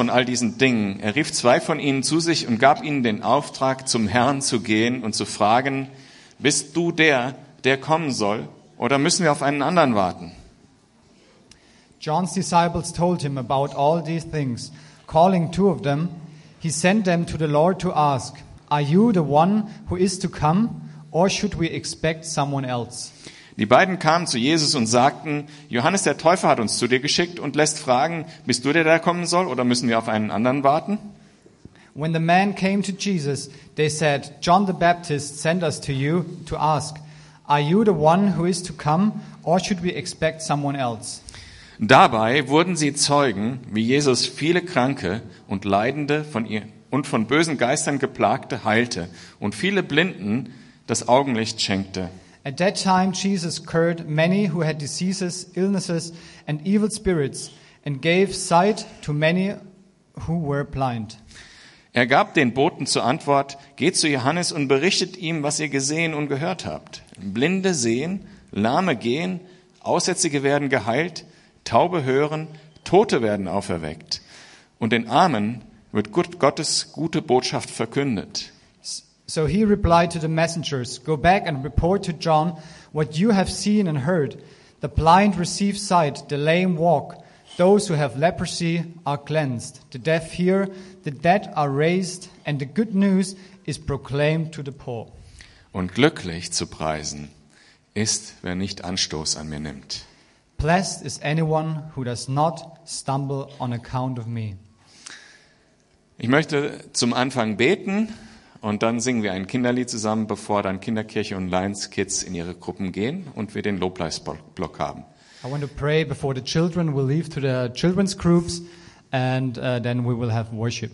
von all diesen Dingen. Er rief zwei von ihnen zu sich und gab ihnen den Auftrag, zum Herrn zu gehen und zu fragen, bist du der, der kommen soll, oder müssen wir auf einen anderen warten? John's disciples told him about all these things. Calling two of them, he sent them to the Lord to ask, Are you the one who is to come, or should we expect someone else? Die beiden kamen zu Jesus und sagten, Johannes der Täufer hat uns zu dir geschickt und lässt fragen, bist du der, der kommen soll, oder müssen wir auf einen anderen warten? When the men came to Jesus, they said, John the Baptist sent us to you to ask, Are you the one who is to come, or should we expect someone else? Dabei wurden sie Zeugen, wie Jesus viele Kranke und Leidende von ihr und von bösen Geistern geplagte heilte und viele Blinden das Augenlicht schenkte. At that time, Jesus cured many who had diseases, illnesses, and evil spirits, and gave sight to many who were blind. Er gab den Boten zur Antwort, geht zu Johannes und berichtet ihm, was ihr gesehen und gehört habt. Blinde sehen, Lahme gehen, Aussätzige werden geheilt, Taube hören, Tote werden auferweckt. Und den Armen wird Gottes gute Botschaft verkündet. So he replied to the messengers, Go back and report to John what you have seen and heard. The blind receive sight, the lame walk, those who have leprosy are cleansed, the deaf hear, the dead are raised, and the good news is proclaimed to the poor. Und glücklich zu preisen ist, wer nicht Anstoß an mir nimmt. Blessed is anyone who does not stumble on account of me. Ich möchte zum Anfang beten und dann singen wir ein Kinderlied zusammen, bevor dann Kinderkirche und Lions Kids in ihre Gruppen gehen und wir den Lobpreisblock haben. I want to pray before the children will leave to the children's groups, and uh, then we will have worship.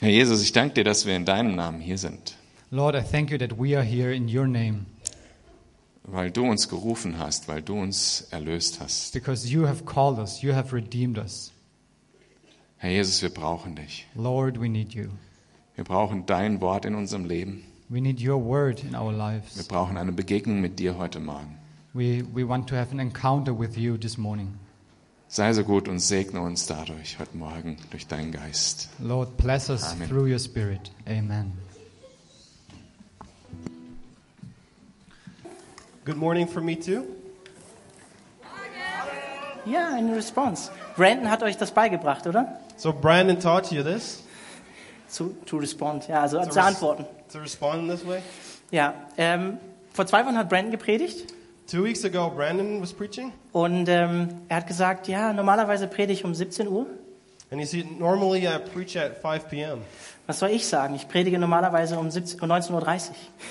Herr Jesus, ich danke dir, dass wir in deinem Namen hier sind, Lord, I thank you that we are here in your name weil du uns gerufen hast, weil du uns erlöst hast. because you have called us, you have redeemed us. Herr Jesus, wir brauchen dich. Lord, we need you. Wir brauchen dein Wort in unserem Leben. We need your word in our Wir lives. brauchen eine Begegnung mit dir heute Morgen. We, we want to have an encounter with you this morning. Sei so gut und segne uns dadurch heute Morgen durch deinen Geist. Lord, bless us Amen. through your spirit. Amen. Good morning from me too. Ja, eine Response. Brandon hat euch das beigebracht, oder? So Brandon taught you this Zu, to respond, ja, also To zu antworten. to respond in this way. Ja, ähm, vor zwei Wochen hat Brandon gepredigt Two weeks ago, Brandon was preaching, und ähm, er hat gesagt, ja, normalerweise predige ich um 17 Uhr. and he said, "Normally I preach at 5 p.m., Was soll ich sagen? Ich predige normalerweise um 17 um 19.30 Uhr.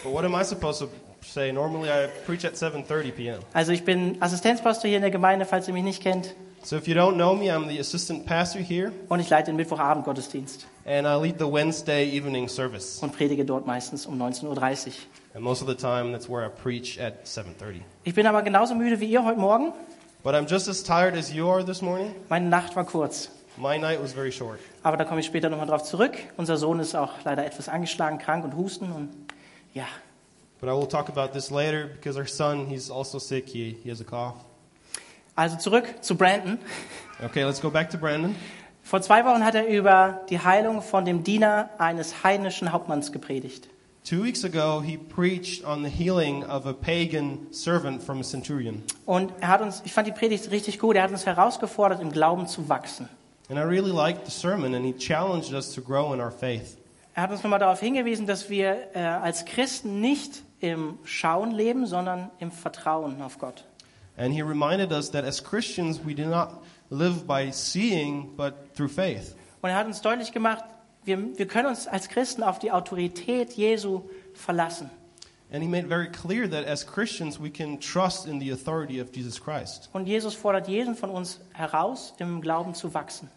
but what am I supposed to say? Normally I preach at 7:30 p.m." Also ich bin Assistenzpastor hier in der Gemeinde, falls ihr mich nicht kennt. So if you don't know me, I'm the assistant pastor here, Und ich leite den Mittwochabend Gottesdienst and I lead the Wednesday evening service. und predige dort meistens um 19.30 Uhr. And most of the time, that's where I preach at 7:30. Ich bin aber genauso müde wie ihr heute Morgen. But I'm just as tired as you are this morning. Meine Nacht war kurz. My night was very short. Aber da komme ich später nochmal drauf zurück. Unser Sohn ist auch leider etwas angeschlagen, krank und husten. Und ja, But I will talk about this later because our son, he's also sick. He, he has a cough. Also zurück zu Brandon. Okay, let's go back to Brandon. Vor zwei Wochen hat er über die Heilung von dem Diener eines heidnischen Hauptmanns gepredigt. Two weeks ago, he preached on the healing of a pagan servant from a centurion. Und er hat uns, ich fand die Predigt richtig gut, er hat uns herausgefordert, im Glauben zu wachsen. And I really liked the sermon, and he challenged us to grow in our faith. Er hat uns nochmal darauf hingewiesen, dass wir äh, als Christen nicht im Schauen leben, sondern im Vertrauen auf Gott. And he reminded us that as Christians, we do not live by seeing, but through faith. Und er hat uns deutlich gemacht, wir, wir können uns als Christen auf die Autorität Jesu verlassen. And he made very clear that as Christians, we can trust in the authority of Jesus Christ. Und Jesus fordert jeden von uns heraus, im Glauben zu wachsen.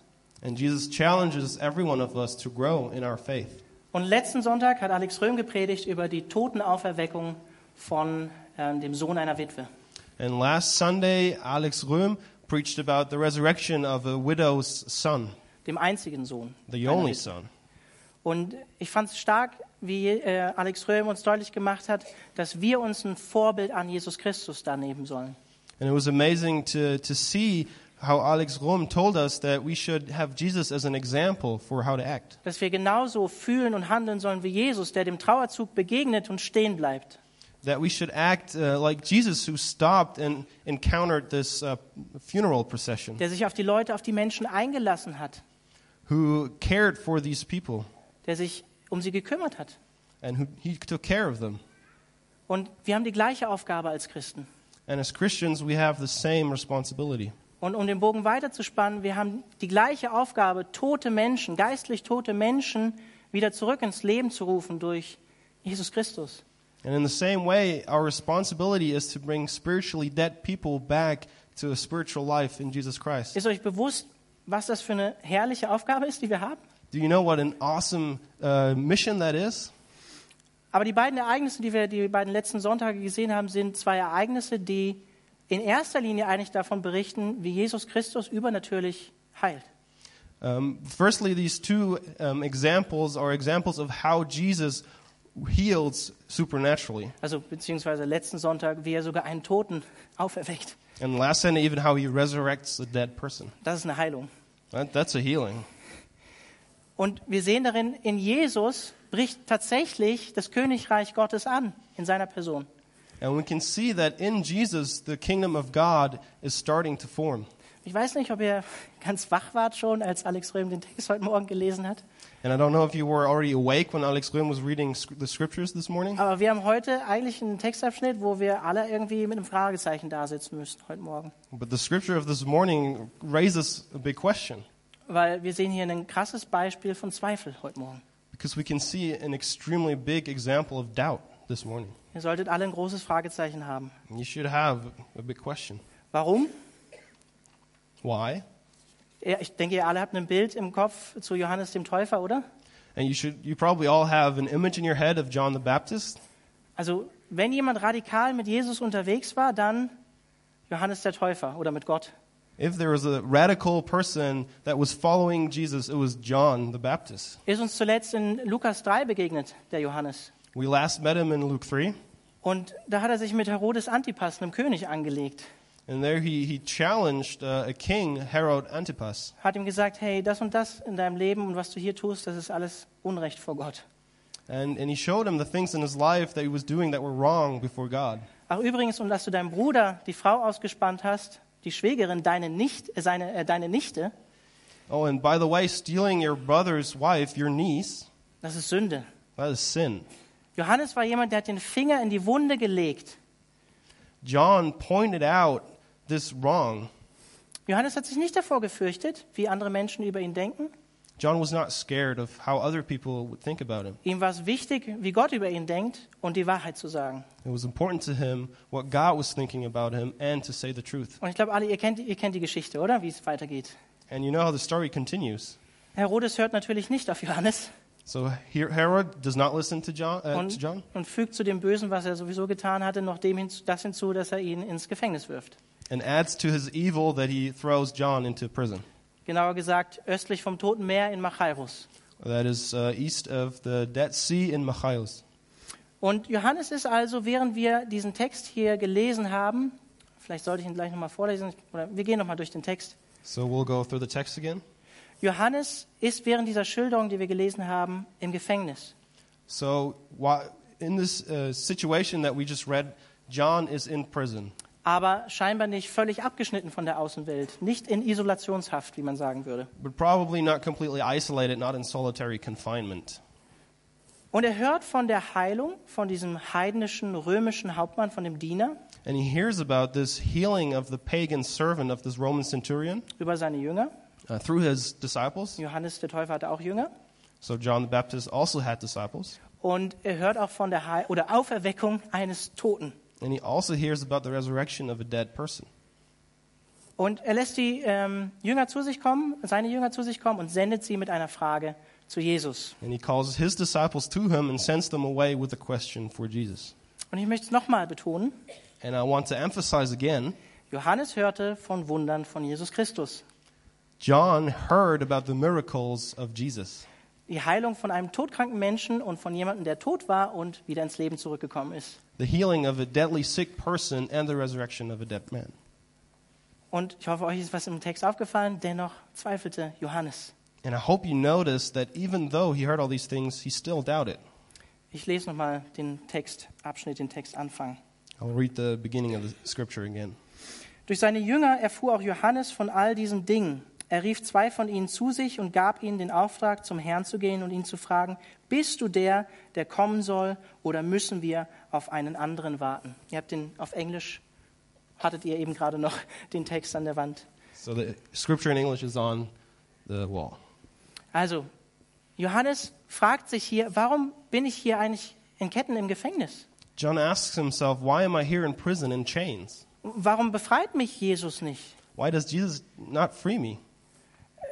And Jesus challenges every one of us to grow in our faith. Und letzten Sonntag hat Alex Röhm gepredigt über die Totenauferweckung von ähm, dem Sohn einer Witwe. And last Sunday, Alex Röhm preached about the resurrection of a widow's son, dem einzigen Sohn. the only son. Und ich fand es stark, wie äh, Alex Röhm uns deutlich gemacht hat, dass wir uns ein Vorbild an Jesus Christus da nehmen sollen. And it was amazing to, to see how Alex Rom told us that we should have Jesus as an example for how to act. Dass wir genauso fühlen und handeln sollen wie Jesus, der dem Trauerzug begegnet und stehen bleibt. That we should act uh, like Jesus, who stopped and encountered this uh, funeral procession, Der sich auf die Leute, auf die Menschen eingelassen hat. who cared for these people, Der sich um sie gekümmert hat. and who he took care of them. Und wir haben die gleiche Aufgabe als Christen. And as Christians, we have the same responsibility. Und um den Bogen weiterzuspannen, wir haben die gleiche Aufgabe, tote Menschen, geistlich tote Menschen wieder zurück ins Leben zu rufen durch Jesus Christus. And in the same way, our responsibility is to bring spiritually dead people back to a spiritual life in Jesus Christ. Ist euch bewusst, was das für eine herrliche Aufgabe ist, die wir haben? Do you know what an awesome uh, mission that is? Aber die beiden Ereignisse, die wir die beiden letzten Sonntage gesehen haben, sind zwei Ereignisse, die in erster Linie eigentlich davon berichten, wie Jesus Christus übernatürlich heilt. Um, firstly, these two um, examples are examples of how Jesus heals supernaturally. Also beziehungsweise letzten Sonntag, wie er sogar einen Toten auferweckt. And last Sunday, even how he resurrects a dead person. Das ist eine Heilung. That, that's a healing. Und wir sehen darin, in Jesus bricht tatsächlich das Königreich Gottes an in seiner Person. And we can see that in Jesus, the kingdom of God is starting to form. Ich weiß nicht, ob ihr ganz wach wart schon, als Alex Röhm den Text heute Morgen gelesen hat. And I don't know if you were already awake when Alex Grimm was reading the scriptures this morning. Aber wir haben heute eigentlich einen Textabschnitt, wo wir alle irgendwie mit einem Fragezeichen da sitzen müssen heute Morgen. But the scripture of this morning raises a big question Weil wir sehen hier ein krasses Beispiel von Zweifel heute Morgen. because we can see an extremely big example of doubt this morning. Ihr solltet alle ein großes Fragezeichen haben. You should have a big question. Warum? Why? Ja, ich denke, ihr alle habt ein Bild im Kopf zu Johannes dem Täufer, oder? And you should you probably all have an image in your head of John the Baptist. Also, wenn jemand radikal mit Jesus unterwegs war, dann Johannes der Täufer oder mit Gott. If there was a radical person that was following Jesus, it was John the Baptist. Ist uns zuletzt in Lukas 3 begegnet, der Johannes. We last met him in Luke 3, Und da hat er sich mit Herodes Antipas, einem König, angelegt. And there he, he challenged uh, a king, Herod Antipas. Hat ihm gesagt, hey, das und das in deinem Leben und was du hier tust, das ist alles Unrecht vor Gott. And, and he showed him the things in his life that he was doing that were wrong before God. Ach übrigens, und dass du deinem Bruder die Frau ausgespannt hast, die Schwägerin, deine, nicht, äh, seine, äh, deine Nichte, Oh, and by the way, stealing your brother's wife, your niece, das ist Sünde. that is sin. Johannes war jemand, der hat den Finger in die Wunde gelegt. John pointed out this wrong. Johannes hat sich nicht davor gefürchtet, wie andere Menschen über ihn denken. John was not scared of how other people would think about him. Ihm war es wichtig, wie Gott über ihn denkt und die Wahrheit zu sagen. It was important to him what God was thinking about him and to say the truth. Und ich glaube, alle, ihr kennt, ihr kennt die Geschichte, oder? Wie es weitergeht. And you know how the story continues. Herodes hört natürlich nicht auf Johannes So Her- Herod does not listen to John, uh, to und, John, und fügt zu dem Bösen, was er sowieso getan hatte, noch dem hinzu, das hinzu, dass er ihn ins Gefängnis wirft. And adds to his evil that he throws John into prison. Genauer gesagt, östlich vom Toten Meer in Machairus. That is uh, east of the Dead Sea in Machias. Und Johannes ist also, während wir diesen Text hier gelesen haben, vielleicht sollte ich ihn gleich nochmal vorlesen, oder wir gehen nochmal durch den Text. So we'll go through the text again. Johannes ist während dieser Schilderung, die wir gelesen haben, im Gefängnis. So in this uh, situation that we just read, John is in prison. Aber scheinbar nicht völlig abgeschnitten von der Außenwelt, nicht in Isolationshaft, wie man sagen würde. but probably not completely isolated, not in solitary confinement. Und er hört von der Heilung von diesem heidnischen römischen Hauptmann, von dem Diener, And he hears about this healing of the pagan servant of this Roman centurion über seine Jünger. uh, through his disciples. Johannes der Täufer hatte auch Jünger. So John the Baptist also had disciples. Und er hört auch von der Heil oder Auferweckung eines Toten. And he also hears about the resurrection of a dead person. Und er lässt die ähm, Jünger zu sich kommen, seine Jünger zu sich kommen und sendet sie mit einer Frage zu Jesus. And he calls his disciples to him and sends them away with a question for Jesus. Und ich möchte es nochmal betonen. And I want to emphasize again Johannes hörte von Wundern von Jesus Christus. John heard about the miracles of Jesus. Die Heilung von einem todkranken Menschen und von jemandem, der tot war und wieder ins Leben zurückgekommen ist. The healing of a deadly sick person and the resurrection of a dead man. Und ich hoffe, euch ist was im Text aufgefallen. Dennoch zweifelte Johannes. And I hope you notice that even though he heard all these things, he still doubted. Ich lese nochmal den Textabschnitt, den Textanfang. I'll read the beginning of the scripture again. Durch seine Jünger erfuhr auch Johannes von all diesen Dingen. Er rief zwei von ihnen zu sich und gab ihnen den Auftrag, zum Herrn zu gehen und ihn zu fragen, bist du der, der kommen soll, oder müssen wir auf einen anderen warten? Ihr habt den auf Englisch, hattet ihr eben gerade noch den Text an der Wand. So the scripture in English is on the wall. Also, Johannes fragt sich hier, warum bin ich hier eigentlich in Ketten im Gefängnis? John asks himself, Why am I here in prison in chains? Warum befreit mich Jesus nicht? Why does Jesus not free me?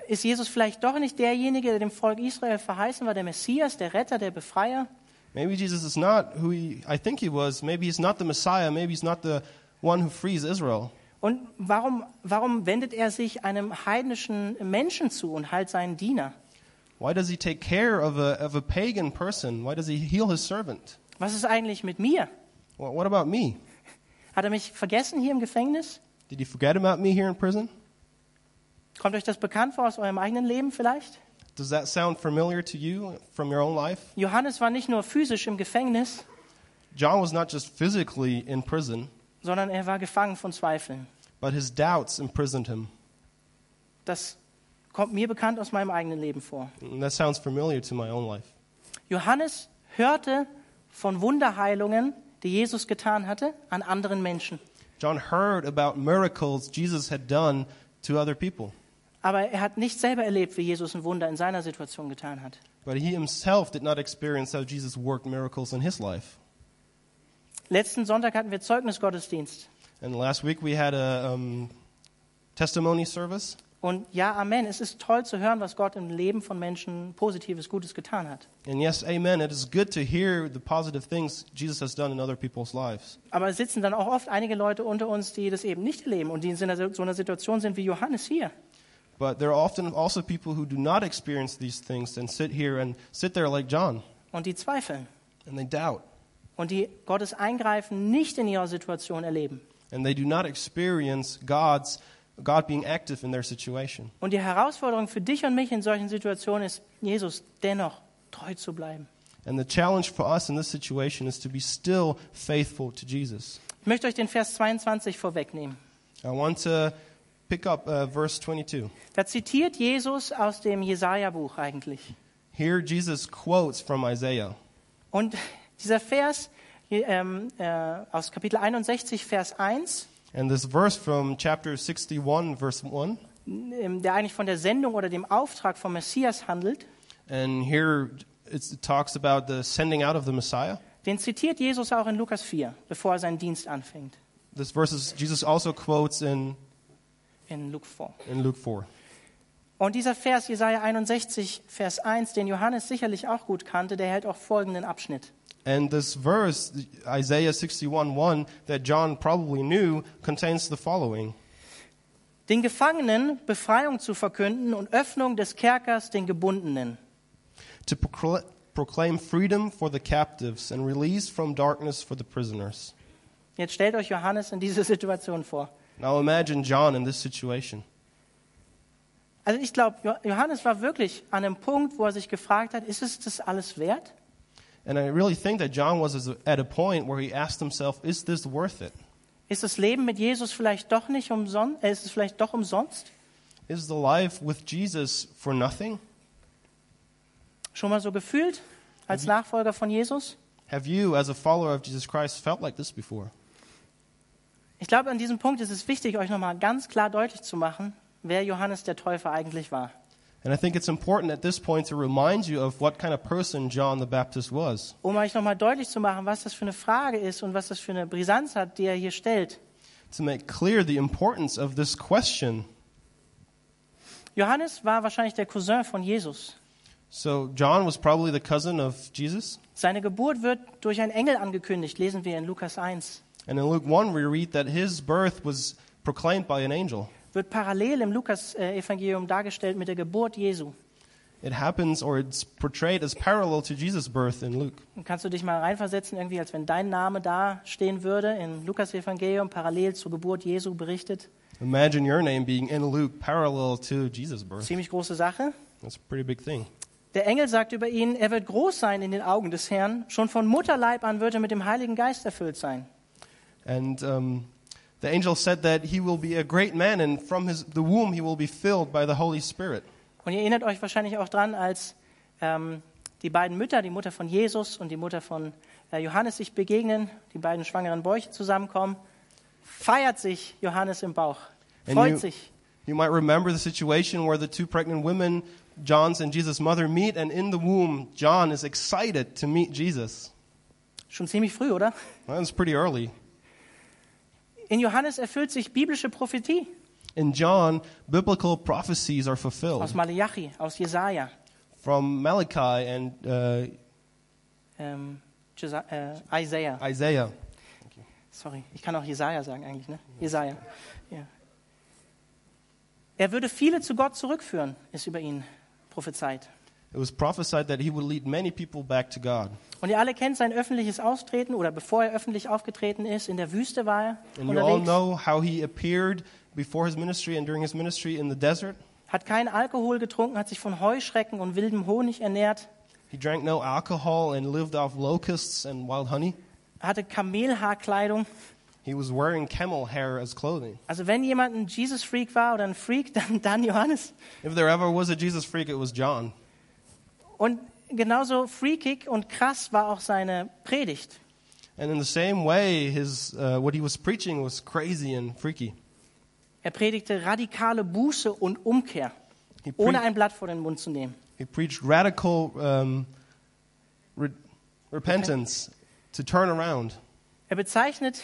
Ist Jesus vielleicht doch nicht derjenige, der dem Volk Israel verheißen war, der Messias, der Retter, der Befreier? Maybe Jesus is not who he, I think he was. Maybe he's not the Messiah. Maybe he's not the one who frees Israel. Und warum, warum wendet er sich einem heidnischen Menschen zu und halt seinen Diener? Why does he take care of a, of a pagan person? Why does he heal his servant? Was ist eigentlich mit mir? What about me? Hat er mich vergessen hier im Gefängnis? Did he forget about me here in prison? Kommt euch das bekannt vor aus eurem eigenen Leben vielleicht? Does that sound familiar to you from your own life? Johannes war nicht nur physisch im Gefängnis, John was not just physically in prison, sondern er war gefangen von Zweifeln. but his doubts imprisoned him. Das kommt mir bekannt aus meinem eigenen Leben vor. And that sounds familiar to my own life. Johannes hörte von Wunderheilungen, die Jesus getan hatte, an anderen Menschen. John heard about miracles Jesus had done to other people, Aber er hat nicht selber erlebt, wie Jesus ein Wunder in seiner Situation getan hat. but he himself did not experience how Jesus worked miracles in his life. Letzten Sonntag hatten wir Zeugnisgottesdienst. And last week we had a um, testimony service. Und ja, Amen. Es ist toll zu hören, was Gott im Leben von Menschen Positives, Gutes getan hat. And yes, amen. It is good to hear the positive things Jesus has done in other people's lives. Aber es sitzen dann auch oft einige Leute unter uns, die das eben nicht erleben und die in so einer so einer Situation sind wie Johannes hier. But there are often also people who do not experience these things and sit here and sit there like John Und die zweifeln. and they doubt Und die Gottes Eingreifen nicht in ihrer Situation erleben. and they do not experience God's God being active in their situation. Und die Herausforderung für dich und mich in solchen Situationen ist, Jesus dennoch treu zu bleiben. And the challenge for us in this situation is to be still faithful to Jesus. Ich möchte euch den Vers 22 vorwegnehmen. I want to pick up uh, verse 22. Da zitiert Jesus aus dem Jesaja-Buch eigentlich. Here Jesus quotes from Isaiah. Und dieser Vers ähm, äh, aus Kapitel 61, Vers 1, And this verse from chapter 61, verse 1, ähm, der eigentlich von der Sendung oder dem Auftrag vom Messias handelt, and here it talks about the sending out of the Messiah. den zitiert Jesus auch in Lukas 4, bevor er seinen Dienst anfängt, This verse is, Jesus also quotes in, in Luke 4. in Luke 4. Und dieser Vers, Jesaja 61, Vers 1, den Johannes sicherlich auch gut kannte, der hält auch folgenden Abschnitt. And this verse, Isaiah 61 1, that John probably knew, contains the following Den Gefangenen Befreiung zu verkünden und Öffnung des Kerkers den Gebundenen. to procl- proclaim freedom for the captives and release from darkness for the prisoners. Jetzt stellt euch Johannes in diese Situation vor. Now imagine John in this situation. Also ich glaube, Johannes war wirklich an einem Punkt, wo er sich gefragt hat, ist es das alles wert? And I really think that John was at a point where he asked himself, is this worth it? Ist das Leben mit Jesus vielleicht doch nicht umsonst? Äh, ist es vielleicht doch umsonst? Is the life with Jesus for nothing? Schon mal so gefühlt als Nachfolger von Jesus? Have you, as a follower of Jesus Christ, felt like this before? Ich glaube, an diesem Punkt ist es wichtig, euch nochmal ganz klar deutlich zu machen, wer Johannes der Täufer eigentlich war. And I think it's important at this point to remind you of what kind of person John the Baptist was. Um euch nochmal deutlich zu machen, was das für eine Frage ist und was das für eine Brisanz hat, die er hier stellt. To make clear the importance of this question. Johannes war wahrscheinlich der Cousin von Jesus. So, John was probably the cousin of Jesus. Seine Geburt wird durch einen Engel angekündigt, lesen wir in Lukas 1. And in Luke 1, we read that his birth was proclaimed by an angel. Wird parallel im Lukas-Evangelium dargestellt mit der Geburt Jesu. it happens or it's portrayed as parallel to Jesus' birth in Luke. Und kannst du dich mal reinversetzen, irgendwie, als wenn dein Name da stehen würde, im Lukas-Evangelium, parallel zur Geburt Jesu berichtet? Imagine your name being in Luke parallel to Jesus' birth. Ziemlich große Sache. That's a pretty big thing. Der Engel sagt über ihn, er wird groß sein in den Augen des Herrn. Schon von Mutterleib an wird er mit dem Heiligen Geist erfüllt sein. And um, the angel said that he will be a great man, and from his, the womb he will be filled by the Holy Spirit. Und ihr erinnert euch wahrscheinlich auch dran, als ähm, die beiden Mütter, die Mutter von Jesus und die Mutter von äh, Johannes sich begegnen, die beiden schwangeren Bäuche zusammenkommen, feiert sich Johannes im Bauch, freut you- sich. You might remember the situation where the two pregnant women, John's and Jesus' mother, meet, and in the womb, John is excited to meet Jesus. Schon ziemlich früh, oder? Well, That's pretty early. In Johannes erfüllt sich biblische Prophetie In John, biblical prophecies are fulfilled aus Malachi, aus Jesaja, from Malachi and uh, ähm, Jesa- äh, Isaiah. Isaiah. Sorry, ich kann auch Jesaja sagen eigentlich, ne? Jesaja. Ja. Er würde viele zu Gott zurückführen, ist über ihn prophezeit. It was prophesied that he would lead many people back to God. Und ihr alle kennt sein öffentliches Auftreten oder bevor er öffentlich aufgetreten ist, in der Wüste war er And you all unterwegs, know how he appeared before his ministry and during his ministry in the desert. hat keinen Alkohol getrunken, hat sich von Heuschrecken und wildem Honig ernährt, He drank no alcohol and lived off locusts and wild honey. hatte Kamelhaarkleidung. He was wearing camel hair as clothing. Also wenn jemand ein Jesus-Freak war oder ein Freak, dann, dann Johannes. If there ever was a Jesus freak, it was John. Und genauso freakig und krass war auch seine Predigt. And in the same way, his, uh, what he was preaching was crazy and freaky. Er predigte radikale Buße und Umkehr, ohne ein Blatt vor den Mund zu nehmen. he preached radical um, re- repentance to turn around. Er bezeichnet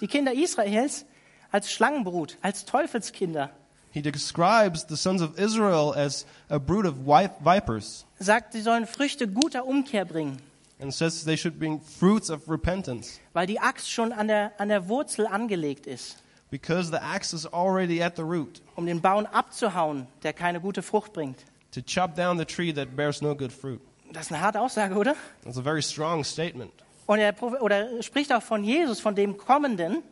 die Kinder Israels als Schlangenbrut, als Teufelskinder. He describes the sons of Israel as a brood of vipers Er sagt, sie sollen Früchte guter Umkehr bringen, and says they should bring fruits of repentance weil die Axt schon an der, an der Wurzel angelegt ist, because the axe is already at the root um den Baum abzuhauen, der keine gute Frucht bringt. to chop down the tree that bears no good fruit. Das ist eine harte Aussage, oder? That's a very strong statement. Und er, oder er spricht auch von Jesus, von dem Kommenden,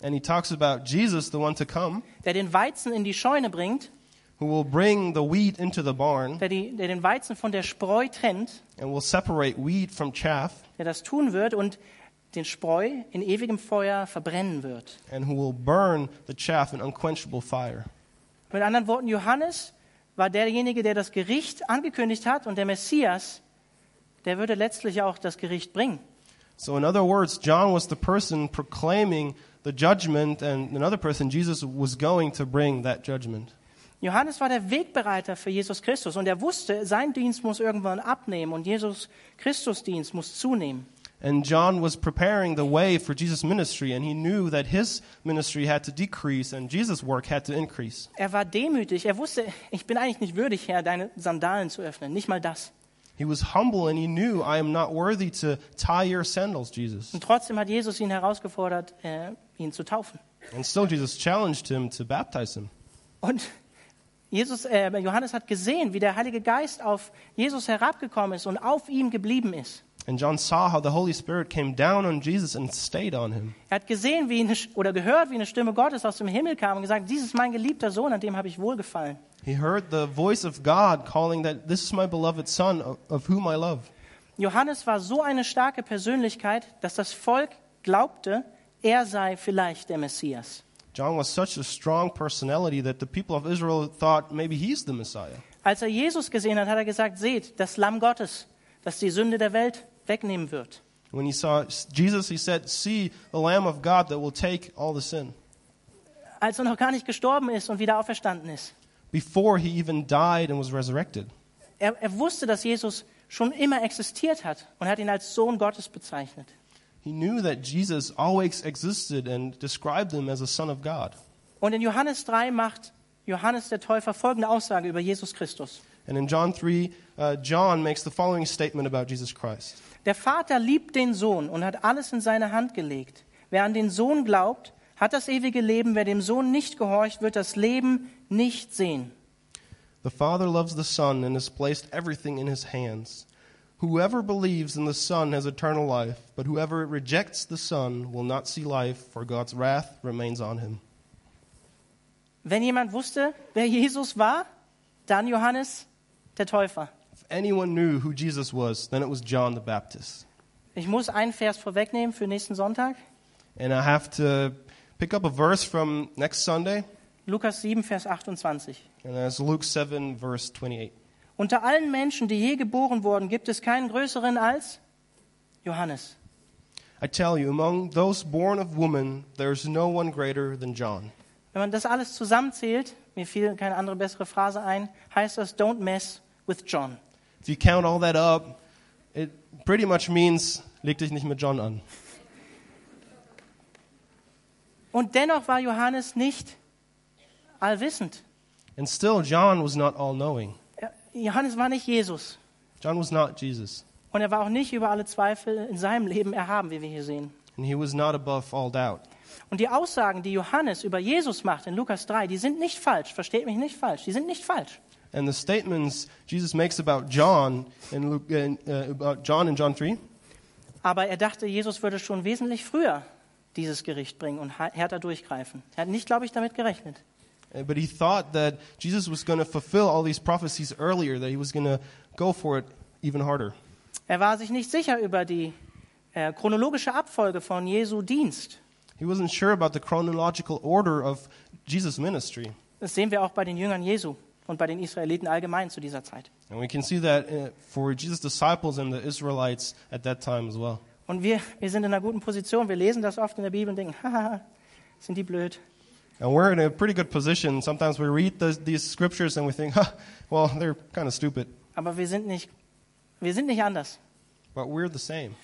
And he talks about Jesus, the one to come, der den Weizen in die Scheune bringt, who will bring the wheat into the barn der, die, der den Weizen von der Spreu trennt, and will separate wheat from chaff, der das tun wird und den Spreu in ewigem Feuer verbrennen wird. and who will burn the chaff in unquenchable fire. Mit anderen Worten, Johannes war derjenige, der das Gericht angekündigt hat und der Messias, der würde letztlich auch das Gericht bringen. So, in other words, John was the person proclaiming the judgment, and another person, Jesus, was going to bring that judgment. Johannes war der Wegbereiter für Jesus Christus und er wusste, sein Dienst muss irgendwann abnehmen und Jesus Christus Dienst muss zunehmen. And John was preparing the way for Jesus' ministry, and he knew that his ministry had to decrease and Jesus' work had to increase. Er war demütig, er wusste, ich bin eigentlich nicht würdig, Herr, deine Sandalen zu öffnen, nicht mal das. He was humble and he knew, I am not worthy to tie your sandals, Jesus. Und trotzdem hat Jesus ihn herausgefordert, äh, ihn zu taufen. And still, Jesus challenged him to baptize him. Und Jesus, äh, Johannes hat gesehen, wie der Heilige Geist auf Jesus herabgekommen ist und auf ihm geblieben ist. And John saw how the Holy Spirit came down on Jesus and stayed on him. Er hat gesehen, wie eine, oder gehört, wie eine Stimme Gottes aus dem Himmel kam und gesagt, dies ist mein geliebter Sohn, an dem habe ich wohlgefallen. He heard the voice of God calling that this is my beloved Son of, whom I love. Johannes war so eine starke Persönlichkeit, dass das Volk glaubte, er sei vielleicht der Messias. John was such a strong personality that the people of Israel thought maybe he's the Messiah. Als er Jesus gesehen hat, hat er gesagt, seht, das Lamm Gottes, das die Sünde der Welt wegnehmen wird. When he saw Jesus, he said, See the Lamb of God that will take all the sin. Als er noch gar nicht gestorben ist und wieder auferstanden ist. Before he even died and was resurrected. Er, er wusste, dass Jesus schon immer existiert hat und hat ihn als Sohn Gottes bezeichnet. He knew that Jesus always existed and described him as a Son of God. Und in Johannes 3 macht Johannes der Täufer folgende Aussage über Jesus Christus. And in John 3, uh, John makes the following statement about Jesus Christ. Der Vater liebt den Sohn und hat alles in seine Hand gelegt. Wer an den Sohn glaubt, hat das ewige Leben. Wer dem Sohn nicht gehorcht, wird das Leben nicht sehen. The Father loves the Son and has placed everything in his hands. Whoever believes in the Son has eternal life, but whoever rejects the Son will not see life, for God's wrath remains on him. Wenn jemand wusste, wer Jesus war, dann Johannes der Täufer. If anyone knew who Jesus was, then it was John the Baptist. Ich muss einen Vers vorwegnehmen für nächsten Sonntag. And I have to pick up a verse from next Sunday, Lukas 7, Vers 28. and that's Luke 7, verse 28. Unter allen Menschen, die je geboren wurden, gibt es keinen größeren als Johannes. I tell you, among those born of woman, there is no one greater than John. Wenn man das alles zusammenzählt, mir fiel keine andere bessere Phrase ein, heißt das Don't mess with John. If you count all that up, it pretty much means leg dich nicht mit John an. Und dennoch war Johannes nicht allwissend. And still, John was not all knowing. Johannes war nicht Jesus. John was not Jesus. Und er war auch nicht über alle Zweifel in seinem Leben erhaben, wie wir hier sehen. And he was not above all doubt. Und die Aussagen, die Johannes über Jesus macht in Lukas 3, die sind nicht falsch. Versteht mich nicht falsch. Die sind nicht falsch. And the statements Jesus makes about John in Luke, uh, about John in John 3, Aber er dachte, Jesus würde schon wesentlich früher dieses Gericht bringen und härter durchgreifen. Er hat nicht, glaube ich, damit gerechnet. Uh, but he thought that Jesus was going to fulfill all these prophecies earlier, that he was going to go for it even harder. Er war sich nicht sicher über die äh, chronologische Abfolge von Jesu Dienst. He wasn't sure about the chronological order of Jesus' ministry. Das sehen wir auch bei den Jüngern Jesu und bei den Israeliten allgemein zu dieser Zeit. And we can see that uh, for Jesus' disciples and the Israelites at that time as well. Und wir, wir sind in einer guten Position. Wir lesen das oft in der Bibel und denken, haha, sind die blöd. And we're in a pretty good position. Sometimes we read the, these scriptures and we think, huh, well, they're kind of stupid. Aber wir sind nicht, wir sind nicht anders. But we're the same.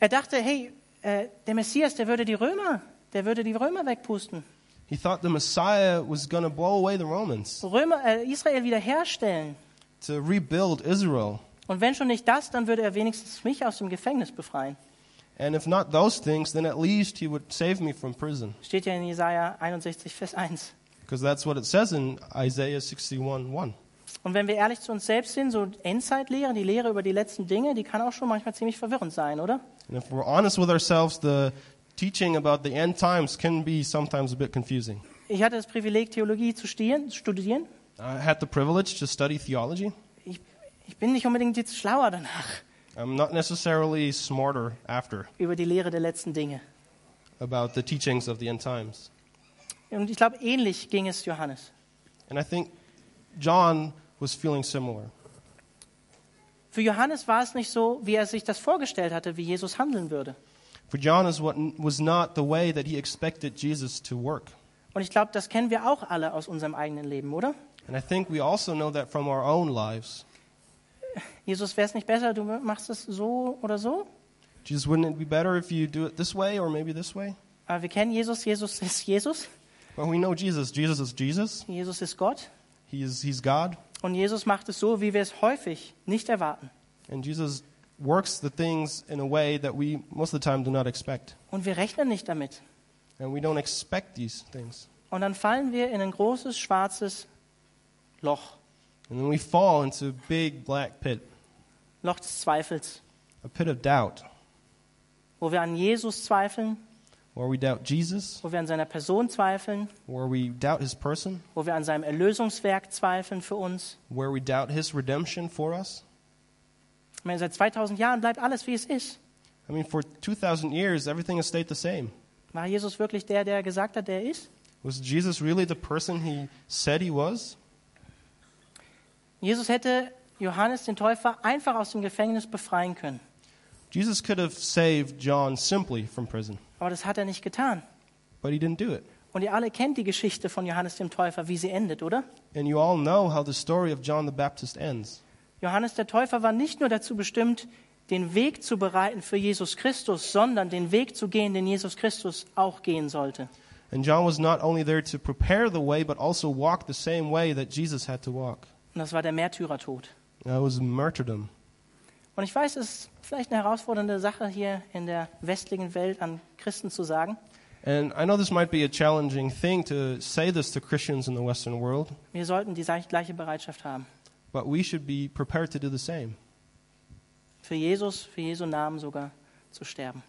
Er dachte, hey, äh, der Messias, der würde die Römer, der würde die Römer wegpusten. He thought the Messiah was going to blow away the Romans, Römer, äh, Israel wiederherstellen. to rebuild Israel. Und wenn schon nicht das, dann würde er wenigstens mich aus dem Gefängnis befreien. And if not those things, then at least he would save me from prison. Steht ja in Jesaja 61, Vers 1. Because that's what it says in Isaiah 61 1. Und wenn wir ehrlich zu uns selbst sind, so Endzeitlehre, die Lehre über die letzten Dinge, die kann auch schon manchmal ziemlich verwirrend sein, oder? And if we're honest with ourselves, the teaching about the end times can be sometimes a bit confusing. Ich hatte das Privileg, Theologie zu studieren. studieren. I had the privilege to study theology. Ich, ich bin nicht unbedingt jetzt schlauer danach I'm not necessarily smarter after über die Lehre der letzten Dinge. about the teachings of the end times. Und ich glaube, ähnlich ging es Johannes. And I think John was feeling similar. Für Johannes war es nicht so, wie er sich das vorgestellt hatte, wie Jesus handeln würde. For John is what was not the way that he expected Jesus to work. Und ich glaube, das kennen wir auch alle aus unserem eigenen Leben, oder? And I think we also know that from our own lives. Jesus, wäre es nicht besser, du machst es so oder so? Jesus, wouldn't it be better if you do it this way or maybe this way? Aber wir kennen Jesus, Jesus ist Jesus, Well, we know Jesus. Jesus is Jesus. Jesus ist Gott. He is, he's God. Und Jesus macht es so, wie wir es häufig nicht erwarten. And Jesus works the things in a way that we most of the time do not expect. Und wir rechnen nicht damit. And we don't expect these things. Und dann fallen wir in ein großes schwarzes Loch, And then we fall into a big black pit, Loch des Zweifels, a pit of doubt, wo wir an Jesus zweifeln, where we doubt Jesus, wo wir an seiner Person zweifeln, where we doubt his person, wo wir an seinem Erlösungswerk zweifeln für uns. where we doubt his redemption for us. Ich meine, seit 2000 Jahren bleibt alles, wie es ist. I mean, for 2,000 years, everything has stayed the same. War Jesus wirklich der, der gesagt hat, der er ist? Was Jesus really the person he said he was? Jesus hätte Johannes den Täufer einfach aus dem Gefängnis befreien können. Jesus could have saved John simply from prison, Aber das hat er nicht getan. but he didn't do it. Und ihr alle kennt die Geschichte von Johannes dem Täufer, wie sie endet, oder? And you all know how the story of John the Baptist ends. Johannes der Täufer war nicht nur dazu bestimmt, den Weg zu bereiten für Jesus Christus, sondern den Weg zu gehen, den Jesus Christus auch gehen sollte. And John was not only there to prepare the way, but also walk the same way that Jesus had to walk. Und das war der Märtyrertod. That was martyrdom. Und ich weiß, es ist vielleicht eine herausfordernde Sache hier in der westlichen Welt an Christen zu sagen. And I know this might be a challenging thing to say this to Christians in the Western world, Wir sollten die gleiche Bereitschaft haben. but we should be prepared to do the same Für Jesus, für Jesu Namen sogar zu sterben.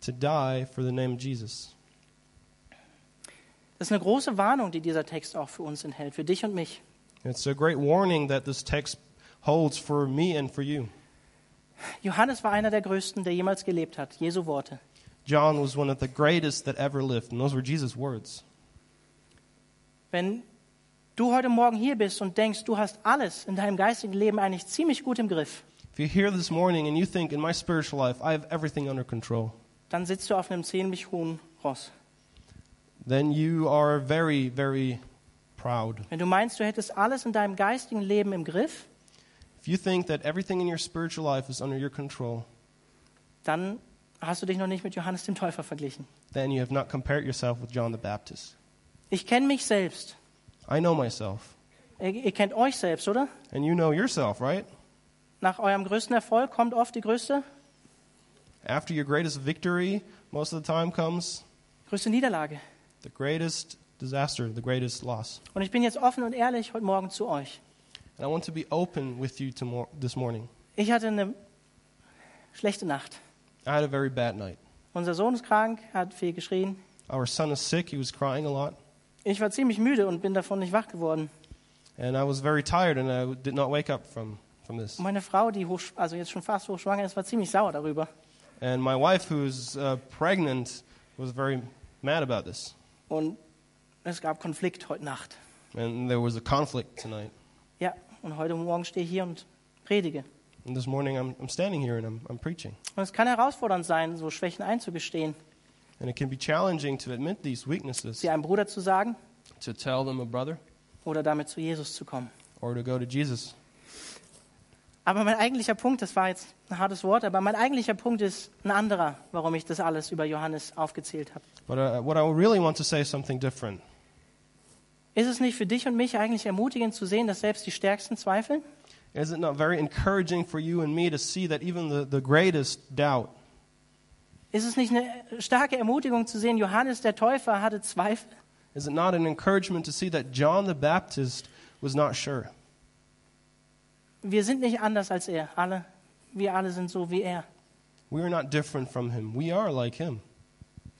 to die for the name of Jesus. Das ist eine große Warnung, die dieser Text auch für uns enthält, für dich und mich. It's a great warning that this text holds for me and for you. Johannes war einer der größten, der jemals gelebt hat. Jesu Worte. John was one of the greatest that ever lived, and those were Jesus' words. Wenn du heute Morgen hier bist und denkst, du hast alles in deinem geistigen Leben eigentlich ziemlich gut im Griff, If you're here this morning and you think, in my spiritual life, I have everything under control, dann sitzt du auf einem ziemlich hohen Ross. then you are very, very proud. Wenn du meinst, du hättest alles in deinem geistigen Leben im Griff, If you think that everything in your spiritual life is under your control, dann hast du dich noch nicht mit Johannes dem Täufer verglichen. then you have not compared yourself with John the Baptist. Ich kenne mich selbst. I know myself. Ihr, ihr kennt euch selbst, oder? And you know yourself, right? Nach eurem größten Erfolg kommt oft die größte, After your greatest victory, most of the time comes größte Niederlage. the greatest disaster, the greatest loss. Und ich bin jetzt offen und ehrlich heute Morgen zu euch. And I want to be open with you tomorrow, this morning. Ich hatte eine schlechte Nacht. I had a very bad night. Unser Sohn ist krank, hat viel geschrien. Our son is sick. He was crying a lot. Ich war ziemlich müde und bin davon nicht wach geworden. And I was very tired and I did not wake up from, from this. Meine Frau, die hoch, also jetzt schon fast hochschwanger ist, war ziemlich sauer darüber. And my wife, who's uh, pregnant, was very mad about this. Und es gab Konflikt heute Nacht. And there was a conflict tonight. Ja, und heute Morgen stehe ich hier und predige. And this morning I'm, I'm standing here and I'm, I'm preaching. Und es kann herausfordernd sein, so Schwächen einzugestehen, And it can be challenging to admit these weaknesses, sie einem Bruder zu sagen to tell them a brother oder damit zu Jesus zu kommen. or to go to Jesus. Aber mein eigentlicher Punkt, das war jetzt ein hartes Wort, aber mein eigentlicher Punkt ist ein anderer, warum ich das alles über Johannes aufgezählt habe. But uh, what I really want to say is something different. Ist es nicht für dich und mich eigentlich ermutigend zu sehen, dass selbst die Stärksten zweifeln? Is it not very encouraging for you and me to see that even the, the greatest doubt, Ist es nicht eine starke Ermutigung zu sehen, Johannes der Täufer hatte Zweifel? is it not an encouragement to see that John the Baptist was not sure? Wir sind nicht anders als er, alle. Wir alle sind so wie er, We are not different from him. We are like him,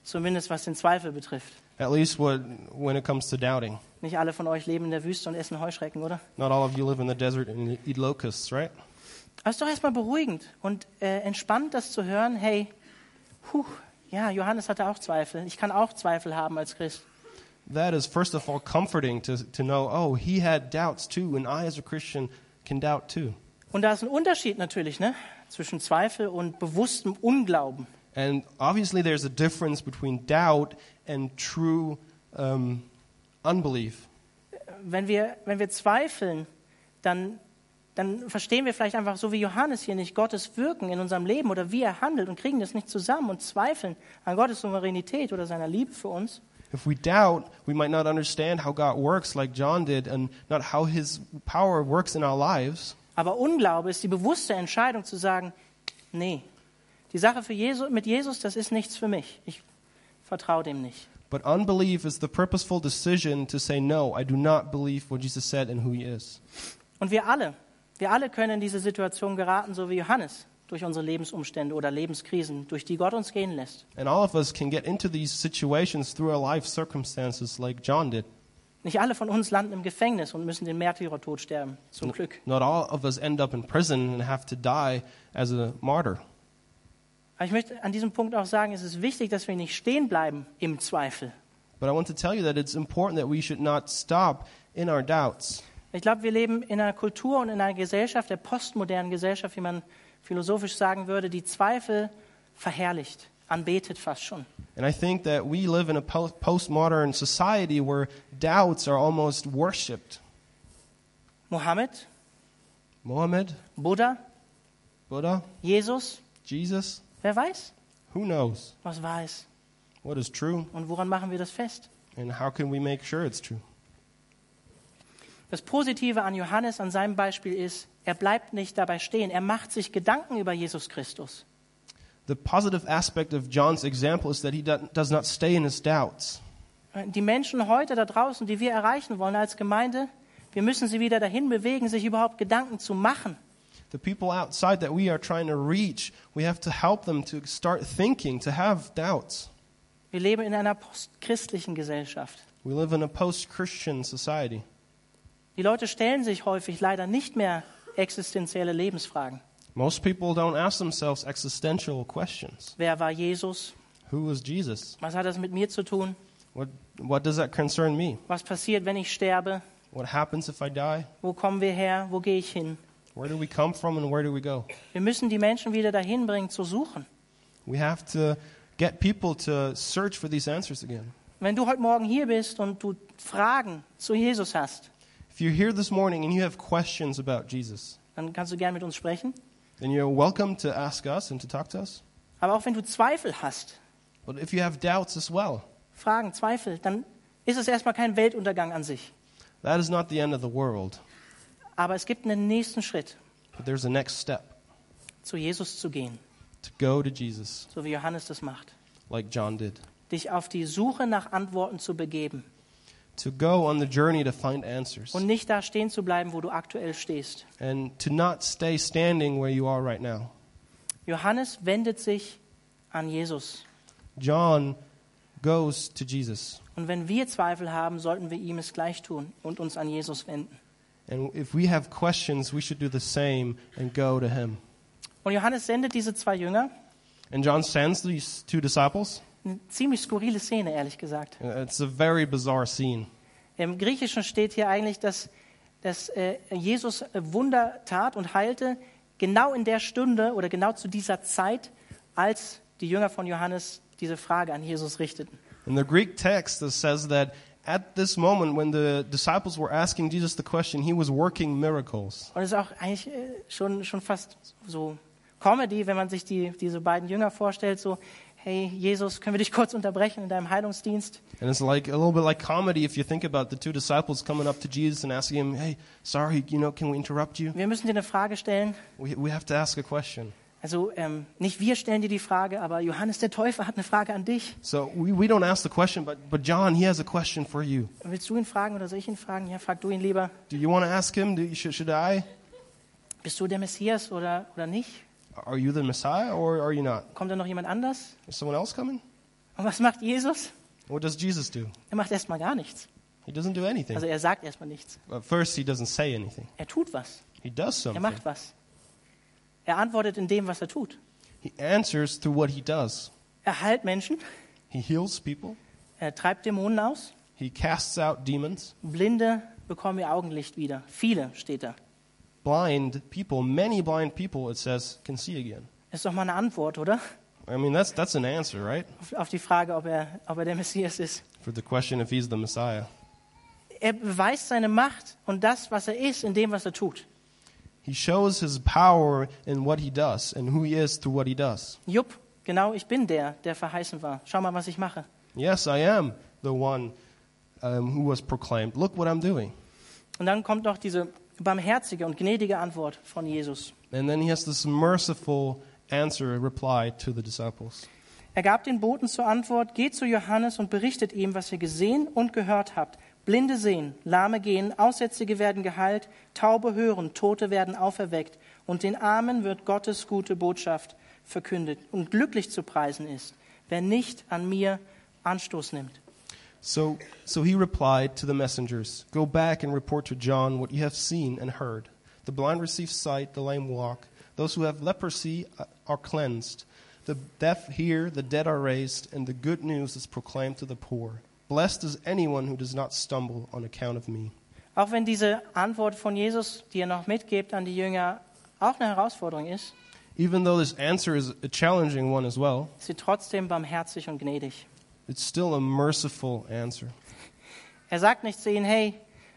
zumindest was den Zweifel betrifft. at least what, when it comes to doubting. Nicht alle von euch leben in der Wüste und essen Heuschrecken, oder? Not all of you live in the desert and eat locusts, right? Aber es ist doch erstmal beruhigend und äh, entspannt, das zu hören. Hey, puh, ja, Johannes hatte auch Zweifel. Ich kann auch Zweifel haben als Christ. That is, first of all, comforting to, to know, oh, he had doubts too, and I as a Christian can doubt too. Und da ist ein Unterschied natürlich, ne? Zwischen Zweifel und bewusstem Unglauben. And obviously, there's a difference between doubt and true um, unbelief. Wenn wir, wenn wir zweifeln, dann, dann verstehen wir vielleicht einfach so wie Johannes hier nicht Gottes Wirken in unserem Leben oder wie er handelt und kriegen das nicht zusammen und zweifeln an Gottes Souveränität oder seiner Liebe für uns. If we doubt, we might not understand how God works like John did and not how his power works in our lives. Aber Unglaube ist die bewusste Entscheidung zu sagen, nee, die Sache für Jesus, mit Jesus, das ist nichts für mich. Ich vertraue dem nicht. But unbelief is the purposeful decision to say, no, I do not believe what Jesus said and who he is. Und wir alle, wir alle können in diese Situation geraten, so wie Johannes, durch unsere Lebensumstände oder Lebenskrisen, durch die Gott uns gehen lässt. And all of us can get into these situations through our life circumstances like John did. Nicht alle von uns landen im Gefängnis und müssen den Märtyrertod sterben, zum Glück. Not all of us end up in prison and have to die as a martyr. Aber ich möchte an diesem Punkt auch sagen, es ist wichtig, dass wir nicht stehen bleiben im Zweifel. But I want to tell you that it's important that we should not stop in our doubts. Ich glaube, wir leben in einer Kultur und in einer Gesellschaft, der postmodernen Gesellschaft, wie man philosophisch sagen würde, die Zweifel verherrlicht, anbetet fast schon. And I think that we live in a po- postmodern society where doubts are almost worshipped. Mohammed, Mohammed, Buddha, Buddha, Jesus, Jesus, wer weiß, who knows was ist. what is true Und woran machen wir das fest? and how can we make sure it's true? Das Positive an Johannes, an seinem Beispiel ist, er bleibt nicht dabei stehen. Er macht sich Gedanken über Jesus Christus. the positive aspect of John's example is that he do- does not stay in his doubts. Die Menschen heute da draußen, die wir erreichen wollen als Gemeinde, wir müssen sie wieder dahin bewegen, sich überhaupt Gedanken zu machen. The people outside that we are trying to reach, we have to help them to start thinking, to have doubts. Wir leben in einer postchristlichen Gesellschaft. We live in a post Christian society. Die Leute stellen sich häufig leider nicht mehr existenzielle Lebensfragen. Most people don't ask themselves existential questions. Wer war Jesus? Who is Jesus? Was hat das mit mir zu tun? What, what does that concern me? Was passiert, wenn ich sterbe? What happens if I die? Wo kommen wir her? Wo gehe ich hin? Where do we come from and where do we go? Wir müssen die Menschen wieder dahin bringen, zu suchen. We have to get people to search for these answers again. Wenn du heute Morgen hier bist und du Fragen zu Jesus hast, If you're here this morning and you have questions about Jesus, dann kannst du gern mit uns sprechen. then you're welcome to ask us and to talk to us. Aber auch wenn du Zweifel hast, But if you have doubts as well, Fragen, Zweifel, dann ist es erstmal kein Weltuntergang an sich. that is not the end of the world. Aber es gibt einen nächsten Schritt, But there's a next step zu Jesus zu gehen, to go to Jesus, so wie Johannes das macht. like John did. Dich auf die Suche nach Antworten zu begeben To go on the journey to find answers. und nicht da stehen zu bleiben, wo du aktuell stehst. And to not stay standing where you are right now. Johannes wendet sich an Jesus. John goes to Jesus. Und wenn wir Zweifel haben, sollten wir ihm es gleich tun und uns an Jesus wenden. And if we have questions, we should do the same and go to him. Und Johannes sendet diese zwei Jünger. And John sends these two disciples. Eine ziemlich skurrile Szene, ehrlich gesagt. Uh, It's a very bizarre scene. Im Griechischen steht hier eigentlich, dass, dass äh, Jesus Wunder tat und heilte, genau in der Stunde oder genau zu dieser Zeit, als die Jünger von Johannes diese Frage an Jesus richteten. In the Greek text, it says that at this moment, when the disciples were asking Jesus the question, he was working miracles. Und es ist auch eigentlich äh, schon, schon fast so Comedy, wenn man sich die, diese beiden Jünger vorstellt, so, hey Jesus, können wir dich kurz unterbrechen in deinem Heilungsdienst? And it's like a little bit like comedy if you think about the two disciples coming up to Jesus and asking him, Hey, sorry, you know, can we interrupt you? Wir müssen dir eine Frage stellen. We, we have to ask a question. Also ähm, nicht wir stellen dir die Frage, aber Johannes der Täufer hat eine Frage an dich. So we, we don't ask the question, but, but John, he has a question for you. Willst du ihn fragen oder soll ich ihn fragen? Ja, frag du ihn lieber. Do you want to ask him? Do you, should, should I? Bist du der Messias oder, oder nicht? Are you the Messiah or are you not? Kommt da noch jemand anders? Is someone else coming? Und was macht Jesus? What does Jesus do? Er macht erstmal gar nichts. He doesn't do anything. Also er sagt erstmal nichts. At first, he doesn't say anything. Er tut was. He does Er something. macht was. Er antwortet in dem, was er tut. He answers through what he does. Er heilt Menschen. He heals people. Er treibt Dämonen aus. He casts out demons. Blinde bekommen ihr Augenlicht wieder. Viele steht da. Blind people, many blind people, it says, can see again. Ist doch mal eine Antwort, oder? I mean, that's, that's an answer, right? Auf, die Frage, ob er, ob er der Messias ist. For the question if he's the Messiah. Er beweist seine Macht und das, was er ist, in dem, was er tut. He shows his power in what he does and who he is through what he does. Jupp, genau, ich bin der, der verheißen war. Schau mal, was ich mache. Yes, I am the one um, who was proclaimed. Look what I'm doing. Und dann kommt noch diese barmherzige und gnädige Antwort von Jesus. And then he has this merciful answer, reply to the disciples. Er gab den Boten zur Antwort, geht zu Johannes und berichtet ihm, was ihr gesehen und gehört habt. Blinde sehen, Lahme gehen, Aussätzige werden geheilt, Taube hören, Tote werden auferweckt und den Armen wird Gottes gute Botschaft verkündet. Und glücklich zu preisen ist, wer nicht an mir Anstoß nimmt. So, so he replied to the messengers Go back and report to John what you have seen and heard. The blind receive sight, the lame walk, those who have leprosy uh, are cleansed, the deaf hear, the dead are raised, and the good news is proclaimed to the poor. Blessed is anyone who does not stumble on account of me. Auch wenn diese Antwort von Jesus, die er noch mitgibt an die Jünger, auch eine Herausforderung ist, Even though this answer is a challenging one as well, ist sie trotzdem barmherzig und gnädig. it's still a merciful answer. Er sagt nicht zu ihnen, hey,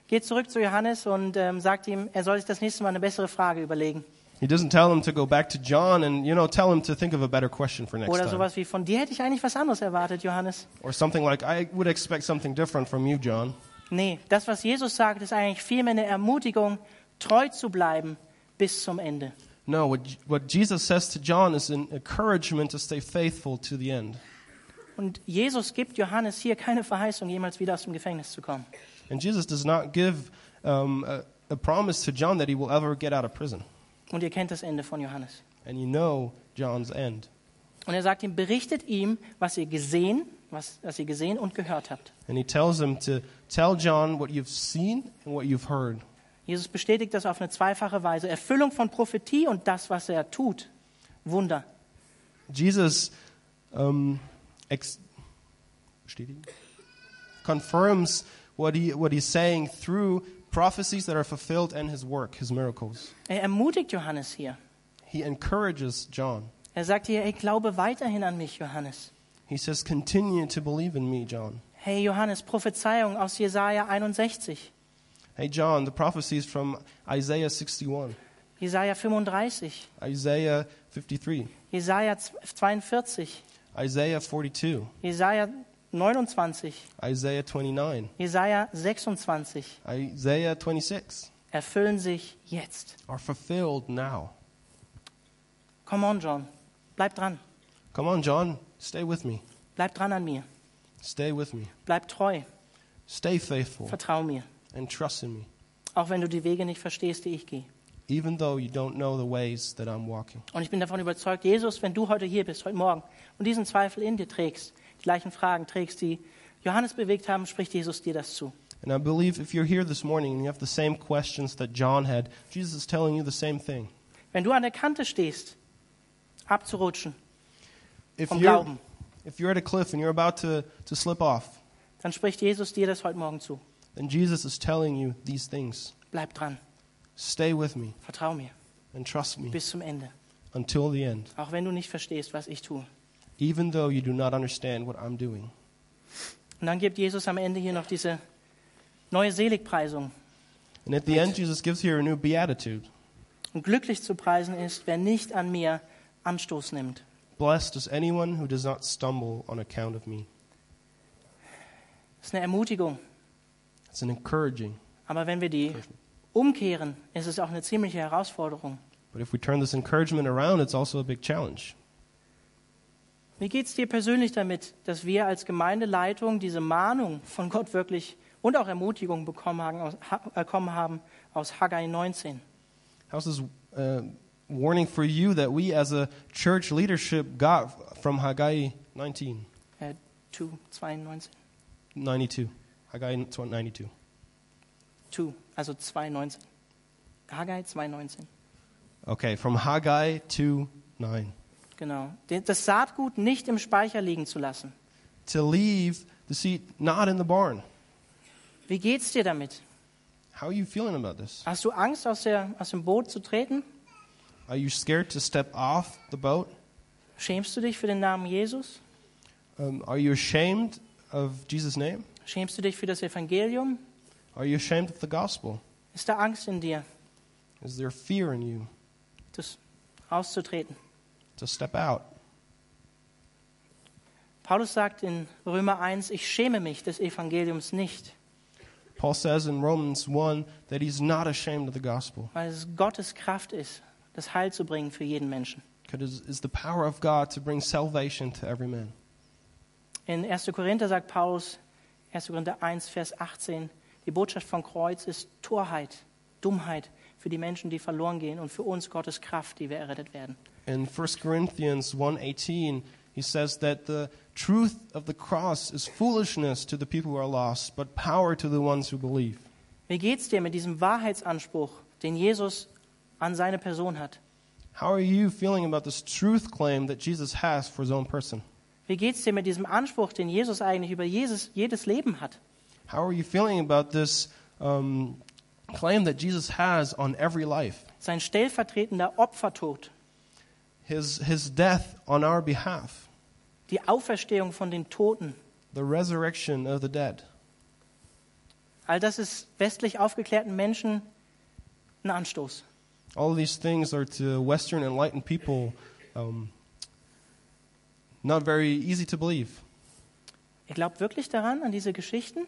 geht zurück zu Johannes und ähm, sagt ihm, er soll sich das nächste Mal eine bessere Frage überlegen. He doesn't tell him to go back to John and, you know, tell him to think of a better question for next Oder time. wie, von dir hätte ich eigentlich was anderes erwartet, Johannes. Or something like, I would expect something different from you, John. Nee, das, was Jesus sagt, ist eigentlich vielmehr eine Ermutigung, treu zu bleiben bis zum Ende. No, what, what Jesus says to John is an encouragement to stay faithful to the end. Und Jesus gibt Johannes hier keine Verheißung, jemals wieder aus dem Gefängnis zu kommen. And Jesus does not give um, a, a promise to John that he will ever get out of prison. Und ihr kennt das Ende von Johannes. And you know John's end. Und er sagt ihm, berichtet ihm, was ihr gesehen, was, was ihr gesehen und gehört habt. And he tells him to tell John what you've seen and what you've heard. Jesus bestätigt das auf eine zweifache Weise. Erfüllung von Prophetie und das, was er tut. Wunder. Jesus um, bestätigen? confirms what, he, what he's saying through prophecies that are fulfilled and his work, his miracles. Er ermutigt Johannes hier. He encourages John. Er sagt hier, ey, glaube weiterhin an mich, Johannes. He says, Continue to believe in me, John. Hey, Johannes, Prophezeiung aus Jesaja 61, Hey, John, the prophecies from Isaiah 61, Jesaja 35, Isaiah 53, Jesaja 42, Isaiah 42, Jesaja 29, Isaiah 29, Jesaja 26 Isaiah 26 erfüllen sich jetzt. are fulfilled now. Come on, John. Bleib dran. Come on, John, stay with me. Bleib dran an mir. Stay with me. Bleib treu. Stay faithful Vertrau mir. and trust in me, Auch wenn du die Wege nicht verstehst, die ich gehe. even though you don't know the ways that I'm walking. Und ich bin davon überzeugt, Jesus, wenn du heute hier bist, heute Morgen, und diesen Zweifel in dir trägst, gleichen Fragen trägst, die Johannes bewegt haben, spricht Jesus dir das zu. And I believe if you're here this morning and you have the same questions that John had, Jesus is telling you the same thing. Wenn du an der Kante stehst, abzurutschen If vom you're, Glauben, if you're at a cliff and you're about to, to slip off, dann spricht Jesus dir das heute Morgen zu. then Jesus is telling you these things. Bleib dran. Stay with me Vertrau mir and trust me bis zum Ende. until the end, Auch wenn du nicht verstehst, was ich tue. Even though you do not understand what I'm doing. Und dann gibt Jesus am Ende hier noch diese neue Seligpreisung. And at the end, Jesus gives here a new beatitude. Und glücklich zu preisen ist, wer nicht an mir Anstoß nimmt. Blessed is anyone who does not stumble on account of me. Das ist eine Ermutigung. It's an encouraging. Aber wenn wir die umkehren, ist es auch eine ziemliche Herausforderung. But if we turn this encouragement around, it's also a big challenge. Wie geht es dir persönlich damit, dass wir als Gemeindeleitung diese Mahnung von Gott wirklich und auch Ermutigung bekommen haben aus, Haggai 19? How's this uh, warning for you that we as a church leadership got from Haggai 19, Äh, 2, 92. 92? Haggai 92. 2, also 2,19. Haggai 2,19. Okay, from Haggai 2 9. Genau. Das Saatgut nicht im Speicher liegen zu lassen. To leave the seed not in the barn. Wie geht's dir damit? How are you feeling about this? Hast du Angst, aus, der, aus dem Boot zu treten? Are you scared to step off the boat? Schämst du dich für den Namen Jesus? Um, are you ashamed of Jesus' name? Schämst du dich für das Evangelium? Are you ashamed of the gospel? Ist da Angst in dir, Is there fear in you das auszutreten? To step out? Paulus sagt in Römer 1, ich schäme mich des Evangeliums nicht, Paul says in Romans 1 that he's not ashamed of the gospel weil es Gottes Kraft ist, das Heil zu bringen für jeden Menschen. because it's the power of God to bring salvation to every man. In 1. Korinther sagt Paulus, 1. Korinther 1, Vers 18, die Botschaft vom Kreuz ist Torheit, Dummheit für die Menschen, die verloren gehen und für uns Gottes Kraft, die wir errettet werden. In 1 Corinthians 1:18, he says that the truth of the cross is foolishness to the people who are lost, but power to the ones who believe. Wie geht's dir mit diesem Wahrheitsanspruch, den Jesus an seine Person hat? How are you feeling about this truth claim that Jesus has for his own person? Wie geht's dir mit diesem Anspruch, den Jesus eigentlich über Jesus, jedes Leben hat? How are you feeling about this um, claim that Jesus has on every life? Sein stellvertretender Opfertod, His, his death on our behalf, die Auferstehung von den Toten. the resurrection of the dead. All das ist westlich aufgeklärten Menschen ein Anstoß. All these things are to Western enlightened people um, not very easy to believe. Ihr glaubt wirklich daran, an diese Geschichten?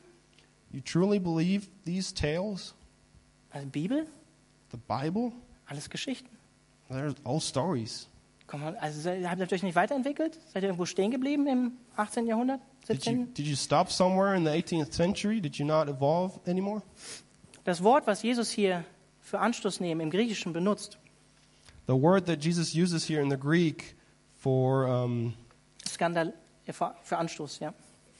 You truly believe these tales, Also Bibel? the Bible? Alles Geschichten. There's old stories. Also se- habt ihr euch nicht weiterentwickelt? Seid ihr irgendwo stehen geblieben im 18. Jahrhundert? Did you, 17. did you stop somewhere in the 18th century? Did you not evolve anymore? Das Wort, was Jesus hier für Anstoß nehmen im Griechischen benutzt, The word that Jesus uses here in the Greek for, um, Skandal, äh, für Anstoß, ja,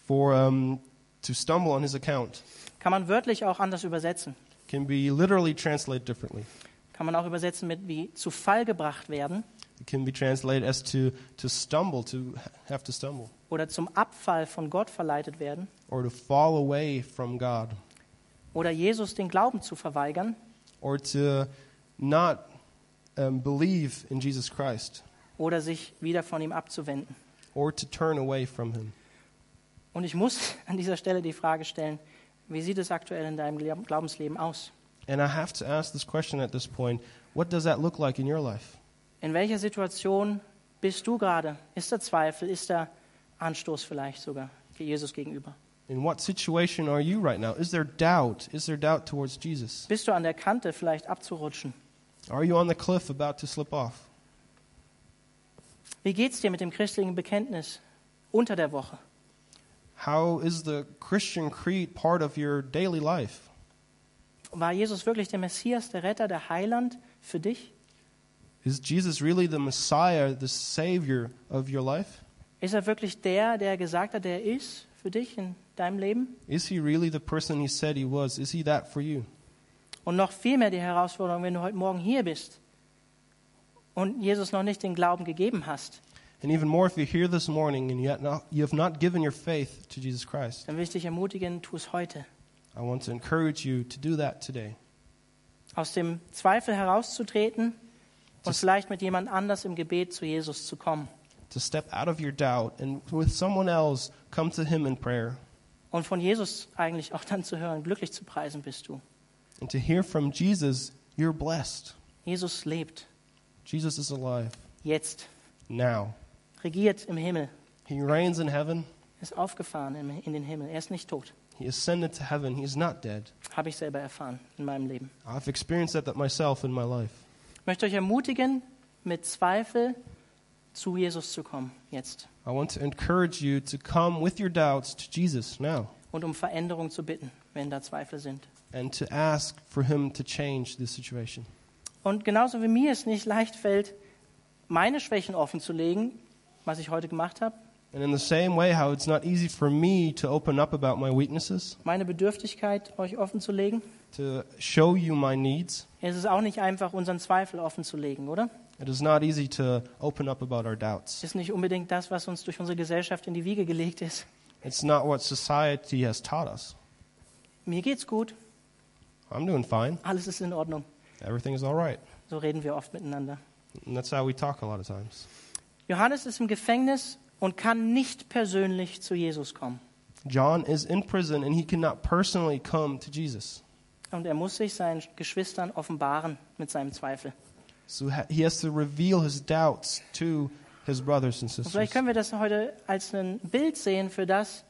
for um, to stumble on his account kann man wörtlich auch anders übersetzen. can be literally translated differently. Kann man auch übersetzen mit wie zu Fall gebracht werden can be translated as to, to stumble, to have to stumble, oder zum Abfall von Gott verleitet werden or to fall away from God, oder Jesus den Glauben zu verweigern or to not um, believe in Jesus Christ, oder sich wieder von ihm abzuwenden. or to turn away from him. Und ich muss an dieser Stelle die Frage stellen, wie sieht es aktuell in deinem Glaub- Glaubensleben aus? And I have to ask this question at this point what does that look like in your life? In welcher Situation bist du gerade? Ist da Zweifel? Ist da Anstoß vielleicht sogar Jesus gegenüber? In what situation are you right now? Is there doubt? Is there doubt towards Jesus? Bist du an der Kante vielleicht abzurutschen? Are you on the cliff about to slip off? Wie geht's dir mit dem christlichen Bekenntnis unter der Woche? How is the Christian creed part of your daily life? War Jesus wirklich der Messias, der Retter, der Heiland für dich? Is Jesus really the Messiah, the Savior of your life? Ist er wirklich der, der gesagt hat, der er ist für dich in deinem Leben? Is he really the person he said he was? Is he that for you? Und noch viel mehr die Herausforderung, wenn du heute Morgen hier bist und Jesus noch nicht den Glauben gegeben hast, And even more, if you're here this morning and you have not, you have not given your faith to Jesus Christ, dann will ich dich ermutigen, tu es heute. I want to encourage you to do that today. Aus dem Zweifel herauszutreten und vielleicht mit jemand anders im Gebet zu Jesus zu kommen. To step out of your doubt and with someone else, come to him in prayer. Und von Jesus eigentlich auch dann zu hören, glücklich zu preisen bist du. And to hear from Jesus, you're blessed. Jesus lebt, Jesus is alive jetzt, now. regiert im Himmel, He reigns in heaven. ist aufgefahren in in den Himmel. Er ist nicht tot. He ascended to heaven. He is not dead. Habe ich selber erfahren in meinem Leben. I've experienced that, that myself in my life. Ich möchte euch ermutigen, mit Zweifel zu Jesus zu kommen, jetzt. I want to encourage you to come with your doubts to Jesus now Und um Veränderung zu bitten, wenn da Zweifel sind. and to ask for him to change this situation. Und genauso wie mir es nicht leicht fällt, meine Schwächen offen zu legen, was ich heute gemacht habe, And in the same way, how it's not easy for me to open up about my weaknesses, meine Bedürftigkeit euch offen zu legen, to show you my needs, ist es auch nicht einfach, unseren Zweifel offen zu legen, oder? it is not easy to open up about our doubts. Ist nicht unbedingt das, was uns durch unsere Gesellschaft in die Wiege gelegt ist. It's not what society has taught us. Mir geht's gut, I'm doing fine. alles ist in Ordnung. Everything is all right. So reden wir oft miteinander. And that's how we talk a lot of times. Johannes ist im Gefängnis und kann nicht persönlich zu Jesus kommen. John is in prison and he cannot personally come to Jesus. Und er muss sich seinen Geschwistern offenbaren mit seinem Zweifel. So he has to reveal his doubts to his brothers and Und sisters. vielleicht können wir das heute als ein Bild sehen für das,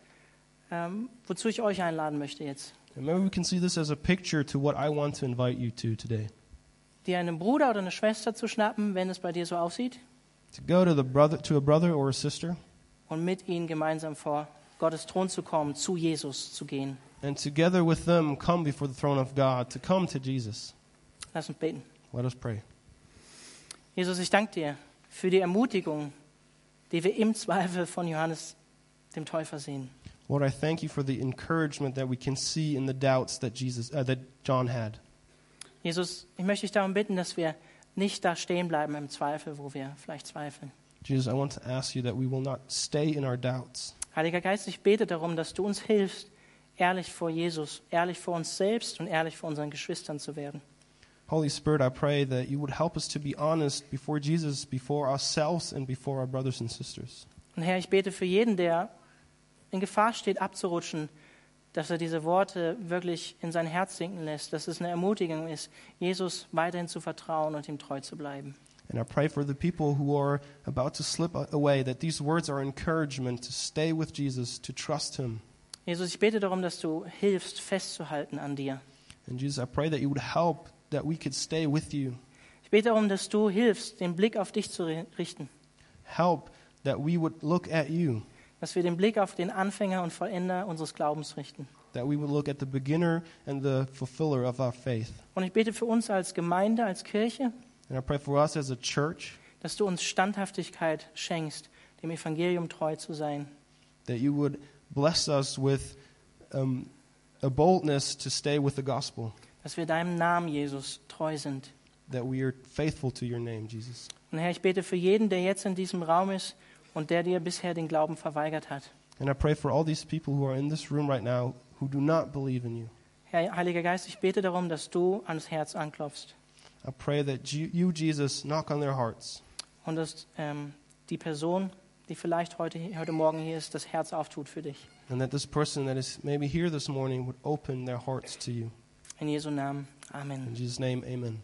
ähm, wozu ich euch einladen möchte jetzt. And maybe we can see this as a picture to what I want to invite you to today. Dir einen Bruder oder eine Schwester zu schnappen, wenn es bei dir so aussieht, To go to the brother to a brother or a sister und mit ihnen gemeinsam vor Gottes Thron zu kommen, zu Jesus zu gehen. And together with them come before the throne of God to come to Jesus. Lass uns beten. Let us pray. Jesus, ich danke dir für die Ermutigung, die wir im Zweifel von Johannes dem Täufer sehen. Lord, I thank you for the encouragement that we can see in the doubts that Jesus uh, that John had. Jesus, ich möchte dich darum bitten, dass wir nicht da stehen bleiben im Zweifel, wo wir vielleicht zweifeln. Jesus, I want to ask you that we will not stay in our doubts. Heiliger Geist, ich bete darum, dass du uns hilfst, ehrlich vor Jesus, ehrlich vor uns selbst und ehrlich vor unseren Geschwistern zu werden. Holy Spirit, I pray that you would help us to be honest before Jesus, before ourselves, and before our brothers and sisters. Und Herr, ich bete für jeden, der in Gefahr steht, abzurutschen, dass er diese Worte wirklich in sein Herz sinken lässt, dass es eine Ermutigung ist, Jesus weiterhin zu vertrauen und ihm treu zu bleiben. And I pray for the people who are about to slip away, that these words are encouragement to stay with Jesus, to trust him. Jesus, ich bete darum, dass du hilfst, festzuhalten an dir. And Jesus, I pray that you would help that we could stay with you. Ich bete darum, dass du hilfst, den Blick auf dich zu ri- richten, Help that we would look at you, dass wir den Blick auf den Anfänger und Vollender unseres Glaubens richten. that we would look at the beginner and the fulfiller of our faith. Und ich bete für uns als Gemeinde, als Kirche, And I pray for us as a church dass du uns Standhaftigkeit schenkst, dem Evangelium treu zu sein. that you would bless us with um, a boldness to stay with the gospel, Dass wir deinem Namen, Jesus, treu sind. that we are faithful to your name, Jesus. Und Herr, ich bete für jeden, der jetzt in diesem Raum ist und der dir bisher den Glauben verweigert hat. And I pray for all these people who are in this room right now who do not believe in you. Herr, Heiliger Geist, ich bete darum, dass du ans Herz anklopfst I pray that you, Jesus, knock on their hearts und dass ähm, die Person, die vielleicht heute, heute Morgen hier ist, das Herz auftut für dich. and that this person that is maybe here this morning would open their hearts to you. In Jesu Namen. Amen. In Jesus' name, amen.